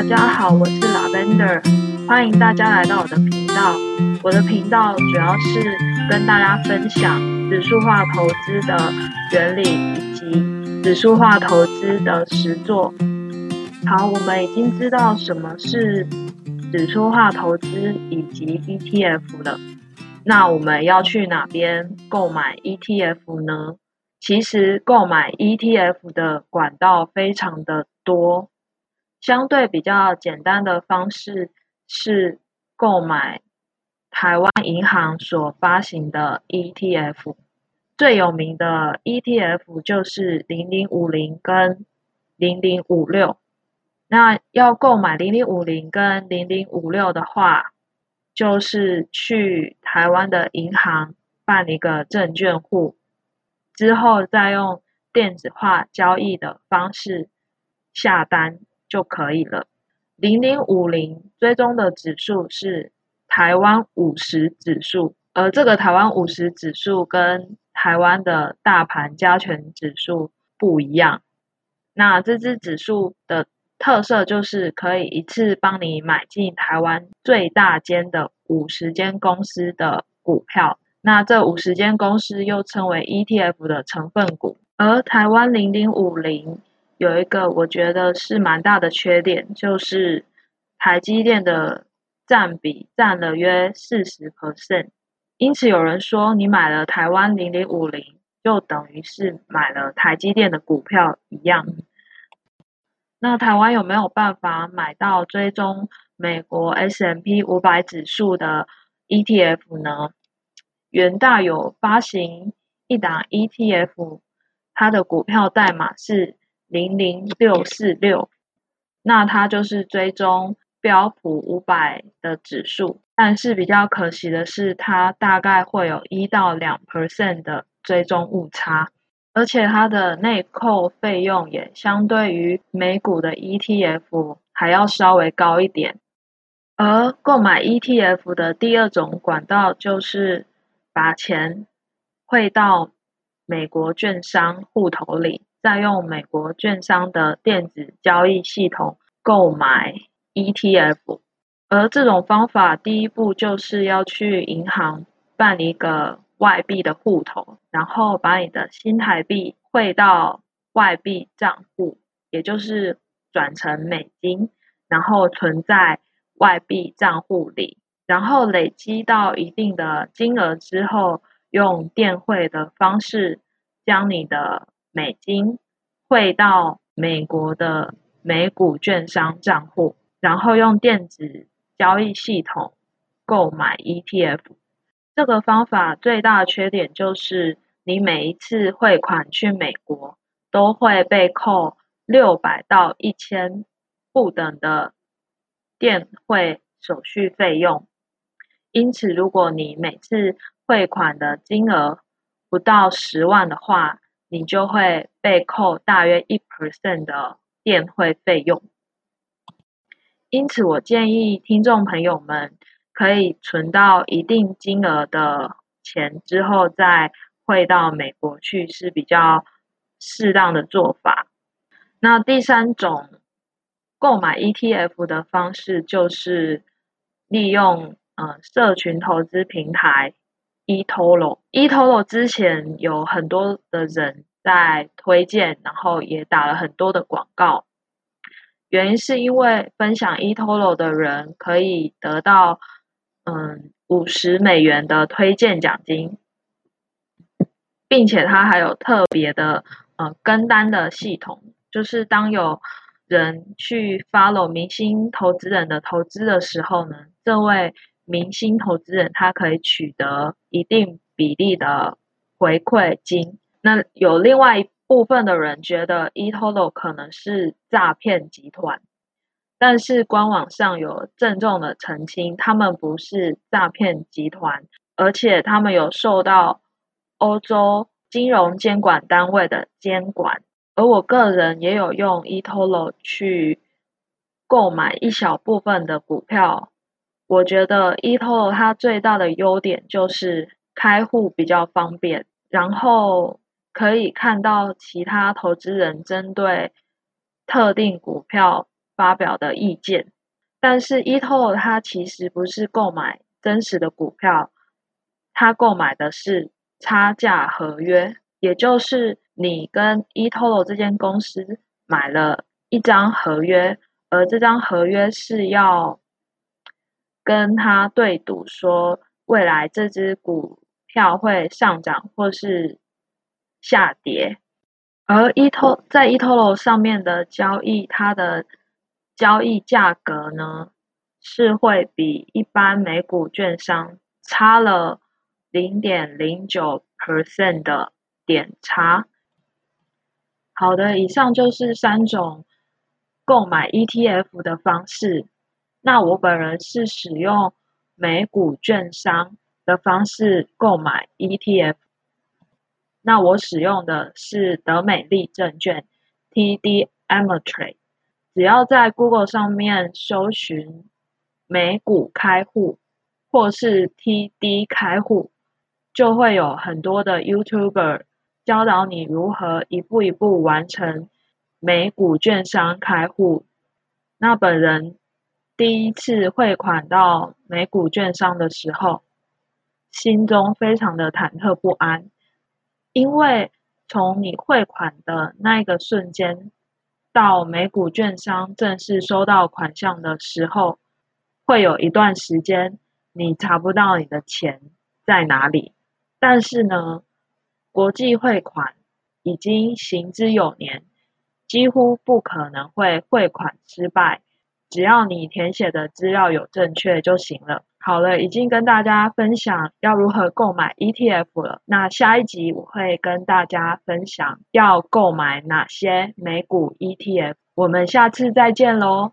大家好，我是 Lavender，欢迎大家来到我的频道。我的频道主要是跟大家分享指数化投资的原理以及指数化投资的实作。好，我们已经知道什么是指数化投资以及 ETF 了。那我们要去哪边购买 ETF 呢？其实购买 ETF 的管道非常的多，相对比较简单的方式是购买台湾银行所发行的 ETF。最有名的 ETF 就是零零五零跟零零五六。那要购买零零五零跟零零五六的话，就是去台湾的银行办一个证券户。之后再用电子化交易的方式下单就可以了。零零五零追踪的指数是台湾五十指数，而这个台湾五十指数跟台湾的大盘加权指数不一样。那这支指数的特色就是可以一次帮你买进台湾最大间的五十间公司的股票。那这五十间公司又称为 ETF 的成分股，而台湾零零五零有一个我觉得是蛮大的缺点，就是台积电的占比占了约四十 percent，因此有人说你买了台湾零零五零，就等于是买了台积电的股票一样。那台湾有没有办法买到追踪美国 S M P 五百指数的 ETF 呢？元大有发行一档 ETF，它的股票代码是零零六四六，那它就是追踪标普五百的指数，但是比较可惜的是，它大概会有一到两 percent 的追踪误差，而且它的内扣费用也相对于美股的 ETF 还要稍微高一点。而购买 ETF 的第二种管道就是。把钱汇到美国券商户头里，再用美国券商的电子交易系统购买 ETF。而这种方法，第一步就是要去银行办一个外币的户头，然后把你的新台币汇到外币账户，也就是转成美金，然后存在外币账户里。然后累积到一定的金额之后，用电汇的方式将你的美金汇到美国的美股券商账户，然后用电子交易系统购买 ETF。这个方法最大的缺点就是，你每一次汇款去美国都会被扣六百到一千不等的电汇手续费用。因此，如果你每次汇款的金额不到十万的话，你就会被扣大约一 percent 的电汇费用。因此，我建议听众朋友们可以存到一定金额的钱之后再汇到美国去，是比较适当的做法。那第三种购买 ETF 的方式就是利用。呃，社群投资平台 eToro，eToro 之前有很多的人在推荐，然后也打了很多的广告。原因是因为分享 eToro 的人可以得到嗯五十美元的推荐奖金，并且它还有特别的呃跟单的系统，就是当有人去 follow 明星投资人的投资的时候呢，这位。明星投资人他可以取得一定比例的回馈金。那有另外一部分的人觉得 eToro 可能是诈骗集团，但是官网上有郑重的澄清，他们不是诈骗集团，而且他们有受到欧洲金融监管单位的监管。而我个人也有用 eToro 去购买一小部分的股票。我觉得 eToro 它最大的优点就是开户比较方便，然后可以看到其他投资人针对特定股票发表的意见。但是 eToro 它其实不是购买真实的股票，它购买的是差价合约，也就是你跟 eToro 这间公司买了一张合约，而这张合约是要跟他对赌，说未来这只股票会上涨或是下跌。而 eT 在 eToro 上面的交易，它的交易价格呢，是会比一般美股券商差了零点零九 percent 的点差。好的，以上就是三种购买 ETF 的方式。那我本人是使用美股券商的方式购买 ETF。那我使用的是德美利证券 TD Ameritrade，只要在 Google 上面搜寻美股开户或是 TD 开户，就会有很多的 YouTuber 教导你如何一步一步完成美股券商开户。那本人第一次汇款到美股券商的时候，心中非常的忐忑不安。因为从你汇款的那一个瞬间，到美股券商正式收到款项的时候，会有一段时间你查不到你的钱在哪里。但是呢，国际汇款已经行之有年，几乎不可能会汇款失败，只要你填写的资料有正确就行了。好了，已经跟大家分享要如何购买 ETF 了。那下一集我会跟大家分享要购买哪些美股 ETF。我们下次再见喽。